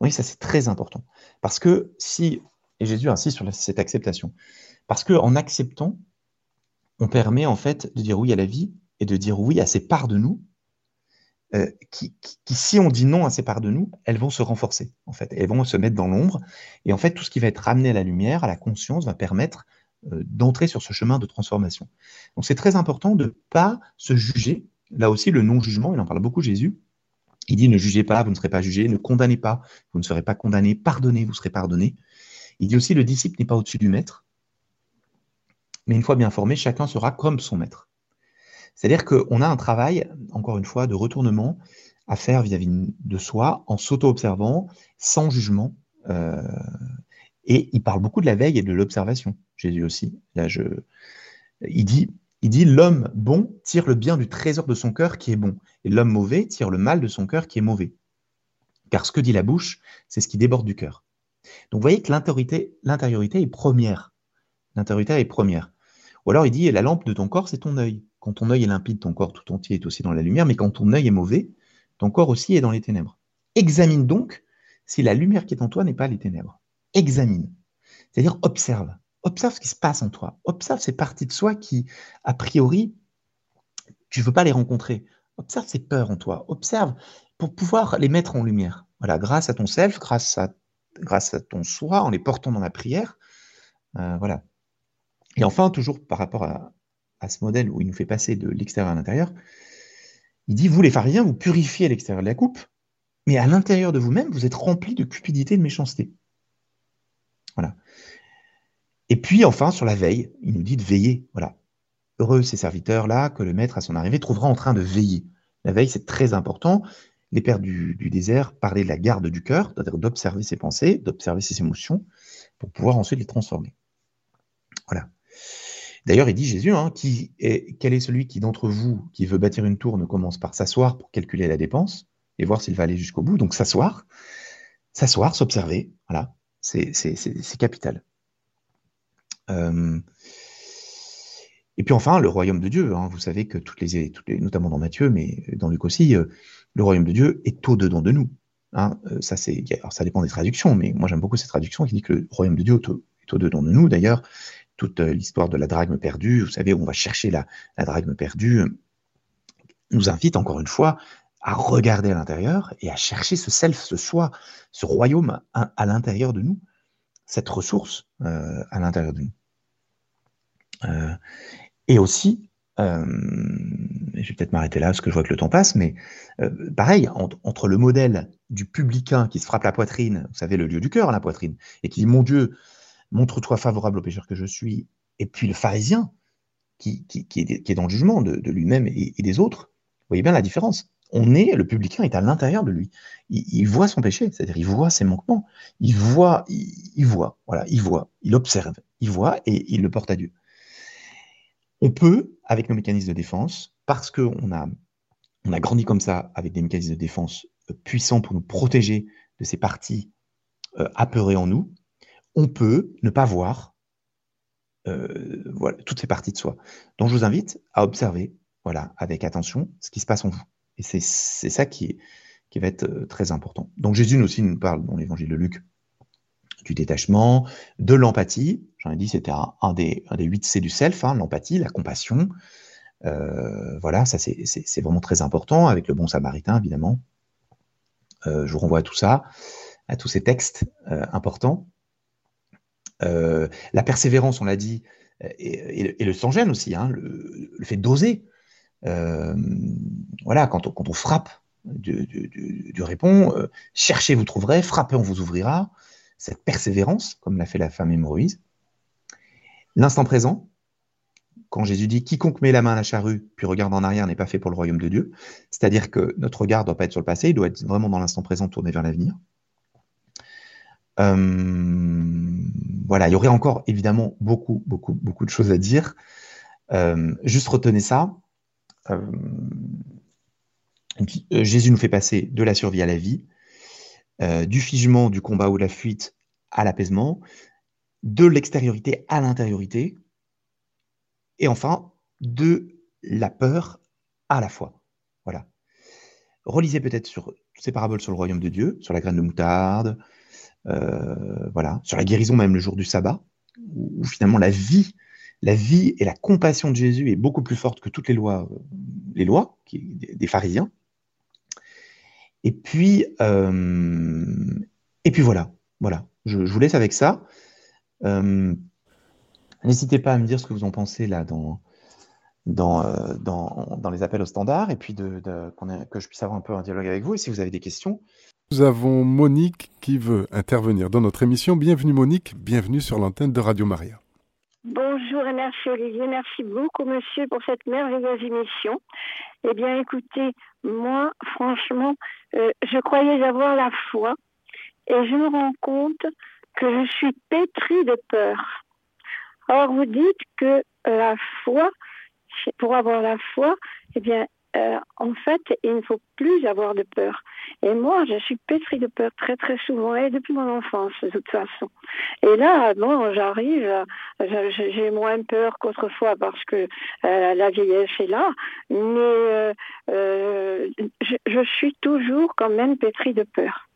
Oui, ça c'est très important. Parce que si, et Jésus insiste sur cette acceptation, parce qu'en acceptant, on permet en fait de dire oui à la vie et de dire oui à ces parts de nous euh, qui, si on dit non à ces parts de nous, elles vont se renforcer, en fait. Elles vont se mettre dans l'ombre. Et en fait, tout ce qui va être ramené à la lumière, à la conscience, va permettre euh, d'entrer sur ce chemin de transformation. Donc, c'est très important de ne pas se juger. Là aussi, le non-jugement, il en parle beaucoup, Jésus. Il dit ne jugez pas, vous ne serez pas jugé, ne condamnez pas, vous ne serez pas condamné, pardonnez, vous serez pardonné. Il dit aussi le disciple n'est pas au-dessus du maître, mais une fois bien formé, chacun sera comme son maître. C'est-à-dire qu'on a un travail, encore une fois, de retournement à faire vis-à-vis de soi, en s'auto-observant, sans jugement. Euh, et il parle beaucoup de la veille et de l'observation, Jésus aussi. Là, je, il dit, il dit l'homme bon tire le bien du trésor de son cœur qui est bon, et l'homme mauvais tire le mal de son cœur qui est mauvais. Car ce que dit la bouche, c'est ce qui déborde du cœur. Donc vous voyez que l'intériorité est première. L'intériorité est première. Ou alors il dit la lampe de ton corps, c'est ton œil. Quand ton œil est limpide, ton corps tout entier est aussi dans la lumière, mais quand ton œil est mauvais, ton corps aussi est dans les ténèbres. Examine donc si la lumière qui est en toi n'est pas les ténèbres. Examine. C'est-à-dire observe. Observe ce qui se passe en toi. Observe ces parties de soi qui, a priori, tu ne veux pas les rencontrer. Observe ces peurs en toi. Observe pour pouvoir les mettre en lumière. Voilà, grâce à ton self, grâce à, grâce à ton soi, en les portant dans la prière. Euh, voilà. Et enfin, toujours par rapport à, à ce modèle où il nous fait passer de l'extérieur à l'intérieur, il dit, vous les pharisiens, vous purifiez l'extérieur de la coupe, mais à l'intérieur de vous-même, vous êtes remplis de cupidité et de méchanceté. Voilà. Et puis enfin, sur la veille, il nous dit de veiller. Voilà. Heureux ces serviteurs-là que le maître à son arrivée trouvera en train de veiller. La veille, c'est très important. Les pères du, du, désert parlaient de la garde du cœur, c'est-à-dire d'observer ses pensées, d'observer ses émotions, pour pouvoir ensuite les transformer. Voilà. D'ailleurs, il dit Jésus, hein, est, quel est celui qui d'entre vous qui veut bâtir une tour ne commence par s'asseoir pour calculer la dépense et voir s'il va aller jusqu'au bout. Donc s'asseoir, s'asseoir, s'observer, voilà, c'est capital. Euh, et puis enfin, le royaume de Dieu. Hein, vous savez que toutes les, notamment dans Matthieu, mais dans Luc aussi, euh, le royaume de Dieu est au-dedans de nous. Hein. Euh, ça, dépend des traductions, mais moi j'aime beaucoup cette traduction qui dit que le royaume de Dieu est au-dedans de nous. D'ailleurs, toute euh, l'histoire de la drachme perdue, vous savez, on va chercher la, la drachme perdue, nous invite encore une fois à regarder à l'intérieur et à chercher ce self, ce soi, ce royaume à, l'intérieur de nous, cette ressource euh, à l'intérieur de nous. Euh, et aussi, je vais peut-être m'arrêter là parce que je vois que le temps passe, mais pareil, entre le modèle du publicain qui se frappe la poitrine, vous savez, le lieu du cœur, la poitrine, et qui dit Mon Dieu, montre-toi favorable au pécheur que je suis, et puis le pharisien qui, est, dans le jugement de, lui-même et, des autres, vous voyez bien la différence. On est, le publicain est à l'intérieur de lui. Il, voit son péché, c'est-à-dire il voit ses manquements. Il voit, il, voit, voilà, il voit, il observe, il voit et il le porte à Dieu. On peut, avec nos mécanismes de défense, parce qu'on a, on a grandi comme ça, avec des mécanismes de défense euh, puissants pour nous protéger de ces parties euh, apeurées en nous, on peut ne pas voir euh, toutes ces parties de soi. Donc je vous invite à observer, voilà, avec attention, ce qui se passe en vous. Et c'est ça qui, qui va être euh, très important. Donc Jésus aussi nous parle dans l'évangile de Luc du détachement, de l'empathie. J'en ai dit, c'était un, des, un des 8 C du self, hein, l'empathie, la compassion. Euh, voilà, ça c'est vraiment très important, avec le bon samaritain, évidemment. je vous renvoie à tout ça, à tous ces textes importants. La persévérance, on l'a dit, et, le sans-gêne aussi, hein, le, fait d'oser. voilà, quand on, frappe, du, répond euh, cherchez, vous trouverez, frappez, on vous ouvrira. Cette persévérance, comme l'a fait la femme hémorroïse. L'instant présent, quand Jésus dit quiconque met la main à la charrue puis regarde en arrière n'est pas fait pour le royaume de Dieu, c'est-à-dire que notre regard ne doit pas être sur le passé, il doit être vraiment dans l'instant présent tourné vers l'avenir. Euh, voilà, il y aurait encore évidemment beaucoup, beaucoup, beaucoup de choses à dire. Euh, juste retenez ça. Euh, Jésus nous fait passer de la survie à la vie, du figement, du combat ou de la fuite à l'apaisement, de l'extériorité à l'intériorité, et enfin de la peur à la foi. Voilà. Relisez peut-être sur ces paraboles sur le royaume de Dieu, sur la graine de moutarde, voilà, sur la guérison même le jour du sabbat, où, finalement la vie, la vie et la compassion de Jésus est beaucoup plus forte que toutes les lois, les lois des pharisiens. Et puis, euh, et puis voilà, voilà. Je, vous laisse avec ça. Euh, n'hésitez pas à me dire ce que vous en pensez là dans, euh, les appels au standard et puis que je puisse avoir un peu un dialogue avec vous. Et si vous avez des questions. Nous avons Monique qui veut intervenir dans notre émission. Bienvenue Monique, bienvenue sur l'antenne de Radio Maria. Bonjour et merci Olivier, merci beaucoup monsieur pour cette merveilleuse émission. Eh bien écoutez, moi franchement, euh, je croyais avoir la foi et je me rends compte que je suis pétrie de peur. Or vous dites que la foi, pour avoir la foi, eh bien euh, en fait, il ne faut plus avoir de peur. Et moi, je suis pétrie de peur très très souvent, et depuis mon enfance, de toute façon. Et là, bon, j'arrive, j'ai moins peur qu'autrefois parce que euh, la vieillesse est là, mais euh, je, suis toujours quand même pétrie de peur.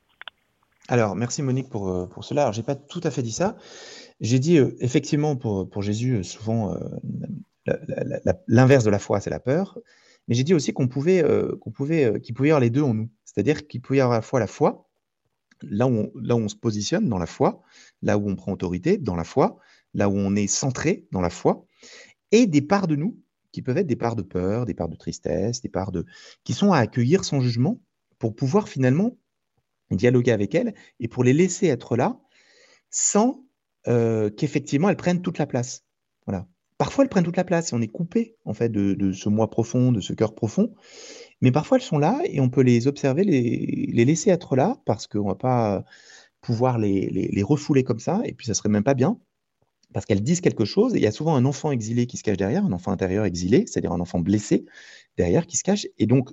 Alors, merci Monique pour, pour cela. Alors, j'ai pas tout à fait dit ça. J'ai dit, effectivement, pour, pour Jésus, souvent, l'inverse de la foi, c'est la peur. Mais j'ai dit aussi qu'on pouvait, euh, qu'on pouvait, euh, qu'il pouvait y avoir les deux en nous. C'est-à-dire qu'il pouvait y avoir à la fois la foi, là où, on, se positionne dans la foi, là où on prend autorité dans la foi, là où on est centré dans la foi, et des parts de nous qui peuvent être des parts de peur, des parts de tristesse, des parts de qui sont à accueillir sans jugement pour pouvoir finalement dialoguer avec elles et pour les laisser être là sans euh, qu'effectivement elles prennent toute la place. Parfois, elles prennent toute la place et on est coupé en fait de, ce moi profond, de ce cœur profond. Mais parfois, elles sont là et on peut les observer, les, laisser être là parce qu'on ne va pas pouvoir les, refouler comme ça. Et puis, ça serait même pas bien parce qu'elles disent quelque chose. Et il y a souvent un enfant exilé qui se cache derrière, un enfant intérieur exilé, c'est-à-dire un enfant blessé derrière qui se cache. Et donc,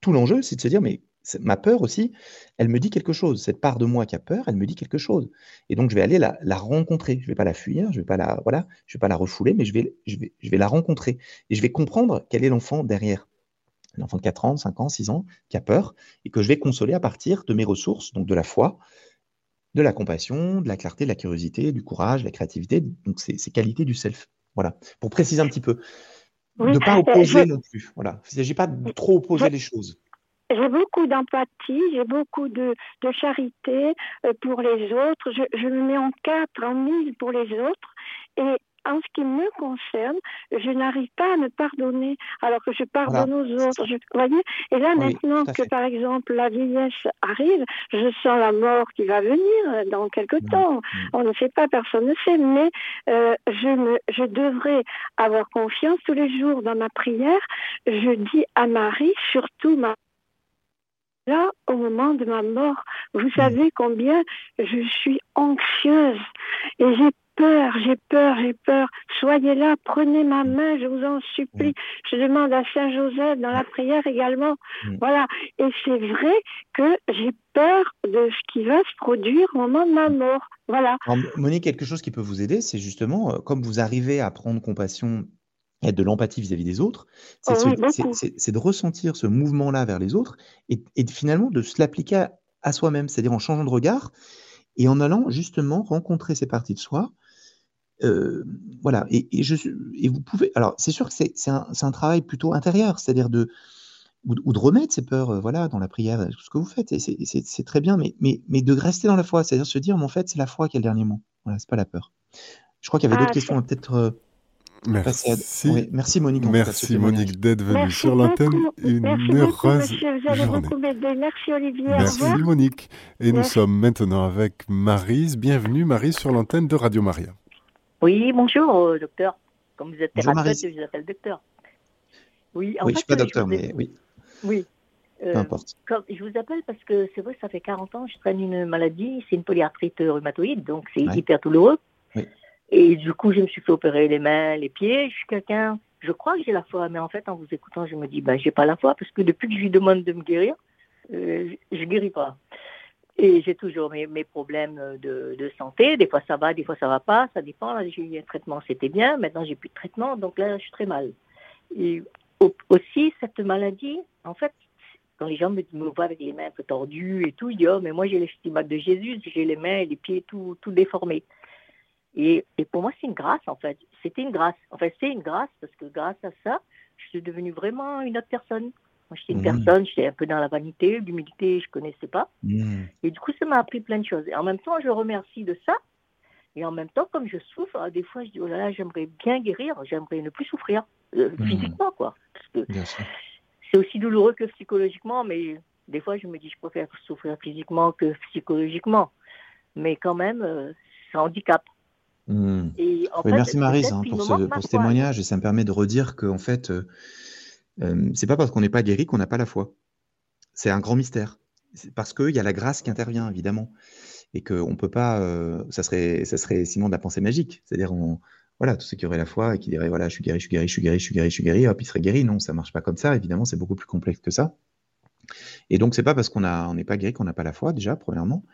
tout l'enjeu, c'est de se dire, mais ma peur aussi, elle me dit quelque chose. Cette part de moi qui a peur, elle me dit quelque chose. Et donc, je vais aller la, rencontrer. Je ne vais pas la fuir, je ne vais pas la, voilà, je vais pas la refouler, mais je vais, je vais, je vais la rencontrer. Et je vais comprendre quel est l'enfant derrière. L'enfant de 4 ans, 5 ans, 6 ans, qui a peur, et que je vais consoler à partir de mes ressources, donc de la foi, de la compassion, de la clarté, de la curiosité, du courage, de la créativité, donc ces, qualités du self. Voilà. Pour préciser un petit peu. Ne pas opposer non plus. Voilà. Il ne s'agit pas de trop opposer les choses j'ai beaucoup d'empathie, j'ai beaucoup de, charité euh, pour les autres. Je, me mets en quatre, en mille pour les autres. Et en ce qui me concerne, je n'arrive pas à me pardonner alors que je pardonne aux autres. vous voyez? Et là, maintenant que, par exemple, la vieillesse arrive, je sens la mort qui va venir dans quelque mmh. temps. Mmh. On ne sait pas, personne ne sait, mais euh, je, me, je devrais avoir confiance tous les jours dans ma prière. Je dis à Marie, surtout ma là, au moment de ma mort, vous savez combien je suis anxieuse et j'ai peur, j'ai peur, j'ai peur. Soyez là, prenez ma main, je vous en supplie. Je demande à Saint Joseph dans la prière également. Voilà. Et c'est vrai que j'ai peur de ce qui va se produire au moment de ma mort. Voilà. Monique, quelque chose qui peut vous aider, c'est justement, euh, comme vous arrivez à prendre compassion et de l'empathie vis-à-vis des autres, c'est Oh de ressentir ce mouvement-là vers les autres et, et finalement de se l'appliquer à, à soi-même, c'est-à-dire en changeant de regard et en allant justement rencontrer ces parties de soi. Euh, voilà, et, et, je, et vous pouvez. Alors, c'est sûr que c'est un, un, travail plutôt intérieur, c'est-à-dire de. Ou, ou, de remettre ces peurs, euh, voilà, dans la prière, tout ce que vous faites, et c'est très bien, mais, mais, mais de rester dans la foi, c'est-à-dire se dire, mais en fait, c'est la foi qui a le dernier mot. Voilà, c'est pas la peur. Je crois qu'il y avait ah, d'autres questions, peut-être. Euh, Merci. Oui, merci Monique. Merci Monique d'être venue sur l'antenne. Une merci heureuse beaucoup, monsieur. Vous avez journée. beaucoup. Merci Olivier. Merci Monique. Et merci. nous sommes maintenant avec Marise. Bienvenue Marise sur l'antenne de Radio Maria. Oui, bonjour euh, docteur. Comme vous êtes thérapeute, je vous appelle docteur. Oui, en oui fait, je suis pas docteur, vous... mais oui. Oui. Euh, Peu importe. Comme, je vous appelle parce que c'est vrai, ça fait 40 ans, je traîne une maladie, c'est une polyarthrite rhumatoïde, donc c'est ouais. hyper douloureux. Oui. Et du coup, je me suis fait opérer les mains, les pieds. Je suis quelqu'un, je crois que j'ai la foi, mais en fait, en vous écoutant, je me dis, ben, j'ai pas la foi parce que depuis que je lui demande de me guérir, euh, je, je guéris pas. Et j'ai toujours mes, mes problèmes de, santé. Des fois ça va, des fois ça va pas. Ça dépend. J'ai eu un traitement, c'était bien. Maintenant, j'ai plus de traitement, donc là, je suis très mal. Et aussi, cette maladie, en fait, quand les gens me, me voient avec les mains un peu tordues et tout, ils disent, oh, mais moi, j'ai les stigmates de Jésus, j'ai les mains et les pieds tout, tout déformés. Et, et pour moi, c'est une grâce, en fait. C'était une grâce. En fait, c'est une grâce parce que grâce à ça, je suis devenue vraiment une autre personne. Moi, j'étais une mmh. personne, j'étais un peu dans la vanité, l'humilité, je connaissais pas. Mmh. Et du coup, ça m'a appris plein de choses. Et en même temps, je remercie de ça. Et en même temps, comme je souffre, des fois, je dis, oh là là, j'aimerais bien guérir, j'aimerais ne plus souffrir, euh, mmh. physiquement, quoi. Parce que c'est aussi douloureux que psychologiquement, mais des fois, je me dis, je préfère souffrir physiquement que psychologiquement. Mais quand même, euh, ça handicape. Mmh. Et en oui, fait, merci Marise hein, pour, ce, pour ce témoignage et ça me permet de redire qu'en fait, euh, euh, c'est pas parce qu'on n'est pas guéri qu'on n'a pas la foi. C'est un grand mystère. Parce qu'il y a la grâce qui intervient, évidemment. Et qu'on peut pas. Euh, ça, serait, ça serait sinon de la pensée magique. C'est-à-dire, on, voilà, tous ceux qui auraient la foi et qui diraient voilà, je suis guéri, je suis guéri, je suis guéri, je suis guéri, je suis guéri, hop, il serait guéri. Non, ça marche pas comme ça. Évidemment, c'est beaucoup plus complexe que ça. Et donc, c'est pas parce qu'on on n'est pas guéri qu'on n'a pas la foi, déjà, premièrement.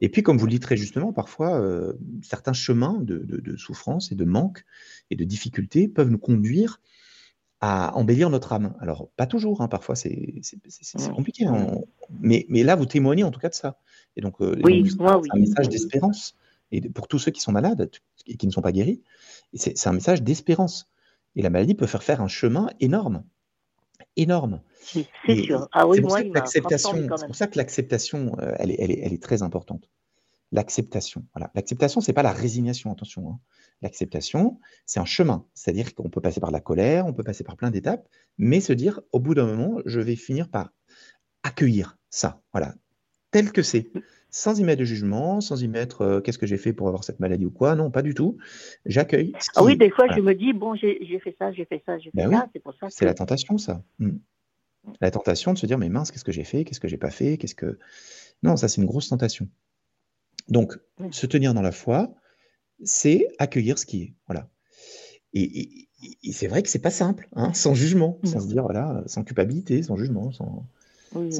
Et puis, comme vous le dites très justement, parfois, euh, certains chemins de, de, de, souffrance et de manque et de difficulté peuvent nous conduire à embellir notre âme. Alors, pas toujours, hein, parfois c'est compliqué, hein. mais, mais là, vous témoignez en tout cas de ça. Et donc, euh, oui, donc moi, oui. un message d'espérance. Et pour tous ceux qui sont malades et qui ne sont pas guéris, c'est un message d'espérance. Et la maladie peut faire faire un chemin énorme. Énorme. C'est sûr. Ah oui, moi, C'est pour ça que l'acceptation, euh, elle, est, elle, est, elle est très importante. L'acceptation. Voilà. L'acceptation, c'est pas la résignation, attention. Hein. L'acceptation, c'est un chemin. C'est-à-dire qu'on peut passer par la colère, on peut passer par plein d'étapes, mais se dire, au bout d'un moment, je vais finir par accueillir ça, voilà, tel que c'est, sans y mettre de jugement, sans y mettre euh, qu'est-ce que j'ai fait pour avoir cette maladie ou quoi. Non, pas du tout. J'accueille. Ah oui, des fois, voilà. je me dis, bon, j'ai fait ça, j'ai fait ça, j'ai fait ben ça. C'est pour ça. C'est que... la tentation, ça. Hmm. La tentation de se dire, mais mince, qu'est-ce que j'ai fait, qu'est-ce que j'ai pas fait, qu'est-ce que. Non, ça, c'est une grosse tentation. Donc, se tenir dans la foi, c'est accueillir ce qui est. Voilà. Et, et, et c'est vrai que c'est pas simple, hein, sans jugement, sans se dire, voilà, sans culpabilité, sans jugement, sans. Oui,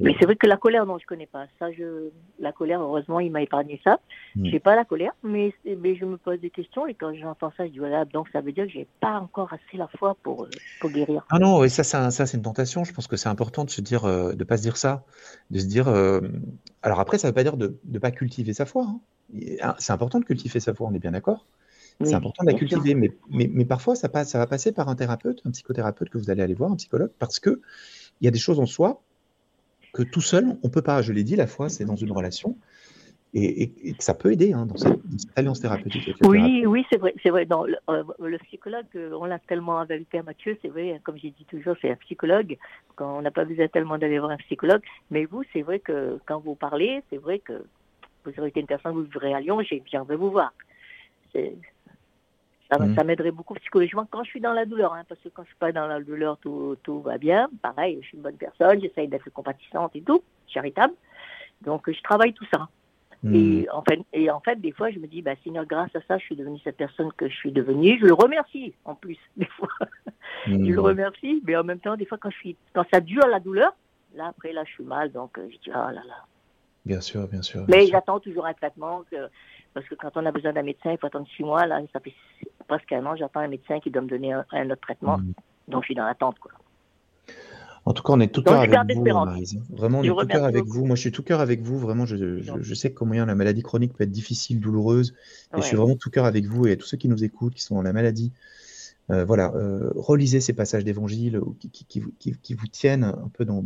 mais c'est vrai que la colère, non, je connais pas. Ça, je, la colère, heureusement, il m'a épargné ça. Mm. J'ai pas la colère, mais, mais je me pose des questions et quand j'entends ça, je dis voilà, donc ça veut dire que j'ai pas encore assez la foi pour pour guérir. Ah non, et ça, c'est une tentation. Je pense que c'est important de se dire, euh, de pas se dire ça, de se dire. Euh... Alors après, ça veut pas dire de ne pas cultiver sa foi. Hein. C'est important de cultiver sa foi, on est bien d'accord. Oui, c'est important de la cultiver, mais, mais, mais, parfois ça, passe, ça va passer par un thérapeute, un psychothérapeute que vous allez aller voir, un psychologue, parce que il y a des choses en soi que tout seul, on peut pas. Je l'ai dit, la foi, c'est dans une relation. Et, et, et, ça peut aider hein, dans, cette, dans, cette, alliance thérapeutique. Oui, oui, c'est vrai, c'est vrai. Le, euh, le psychologue, on l'a tellement avec le père Mathieu, c'est vrai. Comme j'ai dit toujours, c'est un psychologue. Quand on n'a pas besoin tellement d'aller voir un psychologue. Mais vous, c'est vrai que quand vous parlez, c'est vrai que vous aurez été une personne, vous vivrez à Lyon, j'ai bien de vous voir. Ça, mmh. ça m'aiderait beaucoup psychologiquement quand je suis dans la douleur, hein, parce que quand je suis pas dans la douleur, tout, tout va bien. Pareil, je suis une bonne personne, j'essaye d'être compatissante et tout. charitable. Donc, je travaille tout ça. Hmm. Et, en fait, et en fait, des fois, je me dis, bah, Seigneur, grâce à ça, je suis devenue cette personne que je suis devenue. Je le remercie, en plus, (laughs) des fois. Je le remercie, mais en même temps, des fois, quand, je suis, quand ça dure la douleur, là, après, là, je suis mal. Donc, euh, je dis, ah là là. Bien sûr, bien sûr. bien Mais j'attends toujours un traitement, que- parce que quand on a besoin d'un médecin, il faut attendre six mois. Là, ça fait presque un an, j'attends un médecin qui doit me donner un, un autre traitement. Hmm. Donc, je suis dans l'attente, quoi. En tout cas, on est tout cœur avec vous. Maryse. Vraiment, on Je est tout cœur avec vous. Moi, je suis tout cœur avec vous. Vraiment, je, je, je sais combien la maladie chronique peut être difficile, douloureuse. Et je suis vraiment tout cœur avec vous et à tous ceux qui nous écoutent, qui sont dans la maladie. Euh, voilà, euh, relisez ces passages d'évangile qui, qui, qui vous- qui- qui vous tiennent un peu dans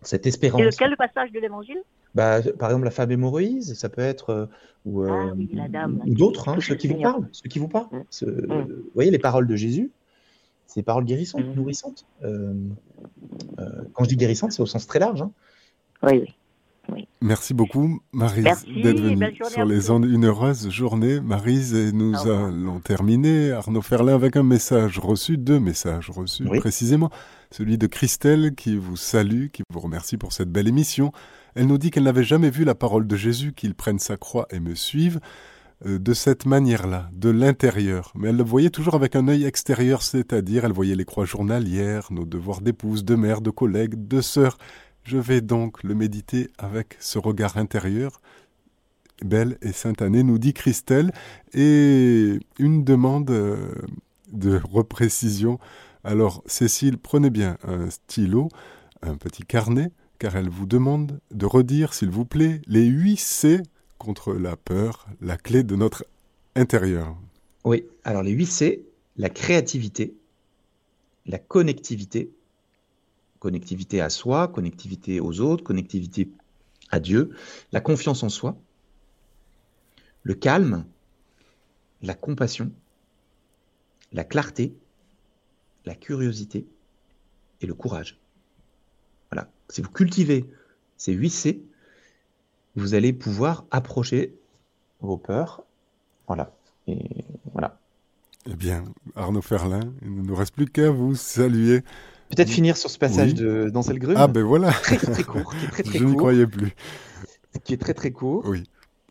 cette espérance. lequel le passage de l'évangile? Bah, par exemple, la femme hémorroïse, ça peut être, euh, ou, euh, Ah oui, la dame, là, ou d'autres, hein, qui ceux qui vous parlent, ceux qui vous parlent. Mm. Ce- Mm. Vous voyez les paroles de Jésus, c'est des paroles guérissantes, Mm. nourrissantes. Euh, euh, quand je dis guérissantes, c'est au sens très large. hein. Oui, oui. Merci beaucoup, Marise, d'être venue journée sur les ondes. Une heureuse journée, Marise, et nous allons terminer. Arnaud Ferlin avec un message reçu, deux messages reçus Oui. précisément. Celui de Christelle qui vous salue, qui vous remercie pour cette belle émission. Elle nous dit qu'elle n'avait jamais vu la parole de Jésus, qu'il prenne sa croix et me suive euh, de cette manière-là, de l'intérieur. Mais elle le voyait toujours avec un œil extérieur, c'est-à-dire elle voyait les croix journalières, nos devoirs d'épouse, de mère, de collègue, de sœur. Je vais donc le méditer avec ce regard intérieur. Belle et sainte année, nous dit Christelle. Et une demande euh, de reprécision. Alors, Cécile, prenez bien un stylo, un petit carnet, car elle vous demande de redire, s'il vous plaît, les 8 C contre la peur, la clé de notre intérieur. Oui, alors les 8 C, la créativité, la connectivité, connectivité à soi, connectivité aux autres, connectivité à Dieu, la confiance en soi, le calme, la compassion, la clarté, la curiosité et le courage. Voilà, si vous cultivez ces 8 C, vous allez pouvoir approcher vos peurs. Voilà. Et voilà. Eh bien, Arnaud Ferlin, il ne nous reste plus qu'à vous saluer. Peut-être finir sur ce passage Oui. de d'Ancel Grume, Ah ben voilà, très très court, qui est très très je n'y croyais plus. qui est très très court. Oui.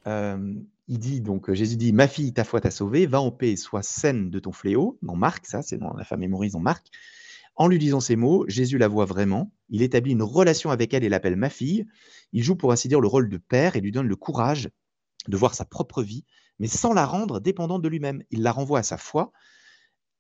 Euh, il dit donc Jésus dit ma fille ta foi t'a sauvée, va en paix et sois saine de ton fléau. Dans Marc, ça c'est dans la femme mémorise dans Marc. En lui disant ces mots, Jésus la voit vraiment. Il établit une relation avec elle et l'appelle ma fille. Il joue pour ainsi dire le rôle de père et lui donne le courage de voir sa propre vie, mais sans la rendre dépendante de lui-même. Il la renvoie à sa foi.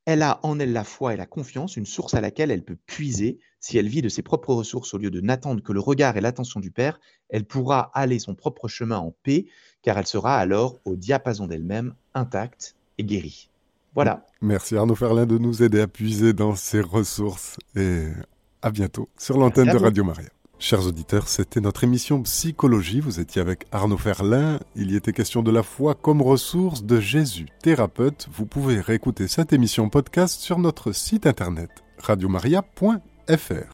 Elle a en elle la foi et la confiance, une source à laquelle elle peut puiser. Si elle vit de ses propres ressources au lieu de n'attendre que le regard et l'attention du Père, elle pourra aller son propre chemin en paix, car elle sera alors au diapason d'elle-même, intacte et guérie. Voilà. Merci Arnaud Ferlin de nous aider à puiser dans ces ressources et à bientôt sur l'antenne de. Radio Maria. Chers auditeurs, c'était notre émission Psychologie. Vous étiez avec Arnaud Ferlin. Il y était question de la foi comme ressource de Jésus, thérapeute. Vous pouvez réécouter cette émission podcast sur notre site internet radiomaria.fr.